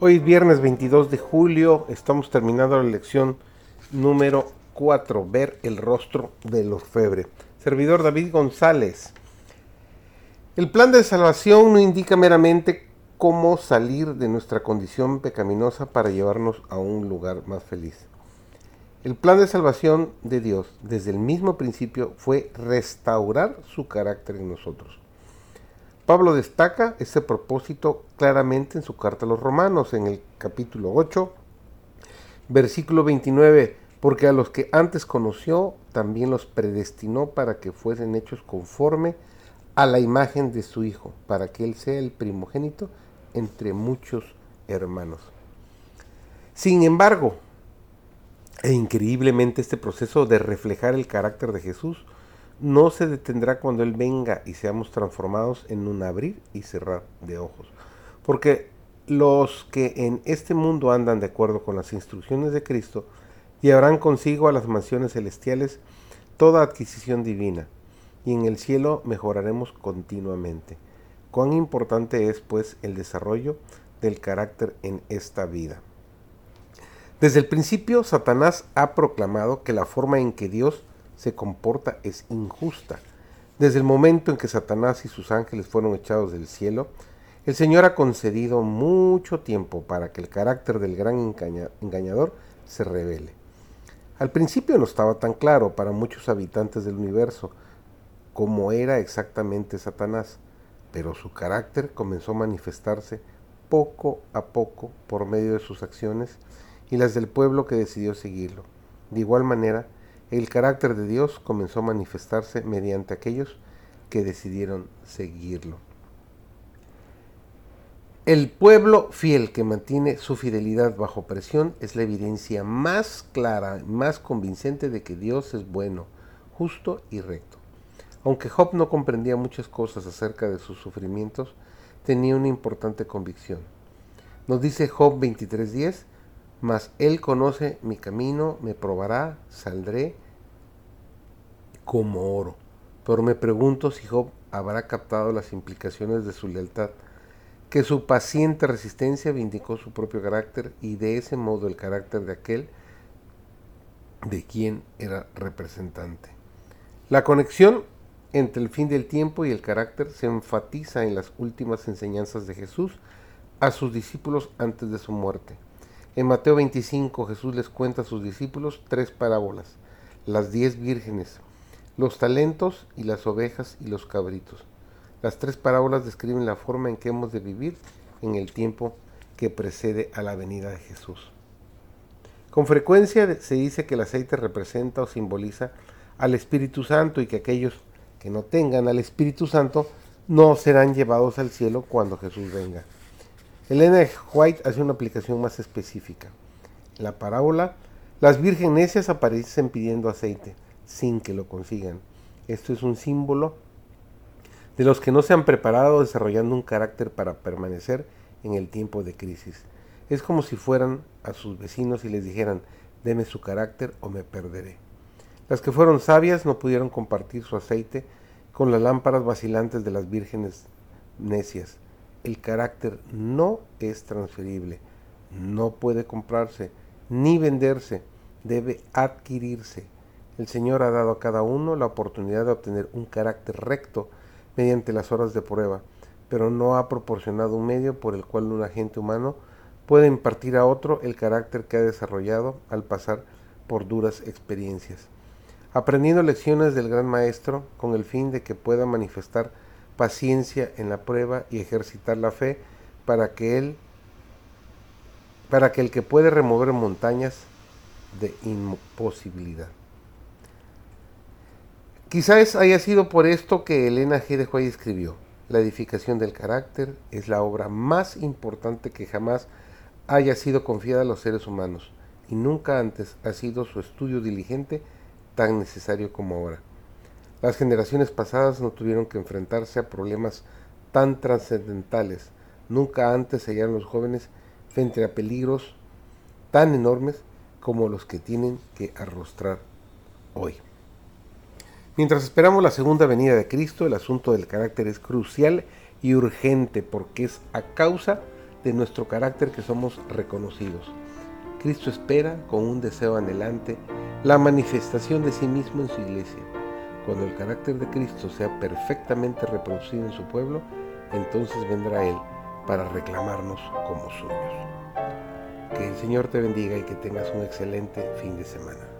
Hoy es viernes 22 de julio, estamos terminando la lección número 4, ver el rostro del orfebre. Servidor David González. El plan de salvación no indica meramente cómo salir de nuestra condición pecaminosa para llevarnos a un lugar más feliz. El plan de salvación de Dios desde el mismo principio fue restaurar su carácter en nosotros. Pablo destaca ese propósito claramente en su carta a los romanos, en el capítulo 8, versículo 29, porque a los que antes conoció, también los predestinó para que fuesen hechos conforme a la imagen de su Hijo, para que Él sea el primogénito entre muchos hermanos. Sin embargo, e increíblemente este proceso de reflejar el carácter de Jesús no se detendrá cuando Él venga y seamos transformados en un abrir y cerrar de ojos. Porque los que en este mundo andan de acuerdo con las instrucciones de Cristo, llevarán consigo a las mansiones celestiales toda adquisición divina, y en el cielo mejoraremos continuamente. Cuán importante es, pues, el desarrollo del carácter en esta vida. Desde el principio, Satanás ha proclamado que la forma en que Dios se comporta es injusta. Desde el momento en que Satanás y sus ángeles fueron echados del cielo, el Señor ha concedido mucho tiempo para que el carácter del gran engañador se revele. Al principio no estaba tan claro para muchos habitantes del universo cómo era exactamente Satanás, pero su carácter comenzó a manifestarse poco a poco por medio de sus acciones y las del pueblo que decidió seguirlo. De igual manera, el carácter de Dios comenzó a manifestarse mediante aquellos que decidieron seguirlo. El pueblo fiel que mantiene su fidelidad bajo presión es la evidencia más clara, más convincente de que Dios es bueno, justo y recto. Aunque Job no comprendía muchas cosas acerca de sus sufrimientos, tenía una importante convicción. Nos dice Job 23:10, mas él conoce mi camino, me probará, saldré como oro. Pero me pregunto si Job habrá captado las implicaciones de su lealtad, que su paciente resistencia vindicó su propio carácter y de ese modo el carácter de aquel de quien era representante. La conexión entre el fin del tiempo y el carácter se enfatiza en las últimas enseñanzas de Jesús a sus discípulos antes de su muerte. En Mateo 25 Jesús les cuenta a sus discípulos tres parábolas, las diez vírgenes, los talentos y las ovejas y los cabritos. Las tres parábolas describen la forma en que hemos de vivir en el tiempo que precede a la venida de Jesús. Con frecuencia se dice que el aceite representa o simboliza al Espíritu Santo y que aquellos que no tengan al Espíritu Santo no serán llevados al cielo cuando Jesús venga. Elena White hace una aplicación más específica. La parábola, las virgen necias aparecen pidiendo aceite sin que lo consigan. Esto es un símbolo de los que no se han preparado desarrollando un carácter para permanecer en el tiempo de crisis. Es como si fueran a sus vecinos y les dijeran, deme su carácter o me perderé. Las que fueron sabias no pudieron compartir su aceite con las lámparas vacilantes de las vírgenes necias el carácter no es transferible, no puede comprarse ni venderse, debe adquirirse. El Señor ha dado a cada uno la oportunidad de obtener un carácter recto mediante las horas de prueba, pero no ha proporcionado un medio por el cual un agente humano puede impartir a otro el carácter que ha desarrollado al pasar por duras experiencias. Aprendiendo lecciones del gran maestro con el fin de que pueda manifestar paciencia en la prueba y ejercitar la fe para que él para que el que puede remover montañas de imposibilidad. Quizás haya sido por esto que Elena G. de escribió, La edificación del carácter es la obra más importante que jamás haya sido confiada a los seres humanos, y nunca antes ha sido su estudio diligente tan necesario como ahora. Las generaciones pasadas no tuvieron que enfrentarse a problemas tan trascendentales. Nunca antes se hallaron los jóvenes frente a peligros tan enormes como los que tienen que arrostrar hoy. Mientras esperamos la segunda venida de Cristo, el asunto del carácter es crucial y urgente porque es a causa de nuestro carácter que somos reconocidos. Cristo espera con un deseo anhelante la manifestación de sí mismo en su iglesia. Cuando el carácter de Cristo sea perfectamente reproducido en su pueblo, entonces vendrá Él para reclamarnos como suyos. Que el Señor te bendiga y que tengas un excelente fin de semana.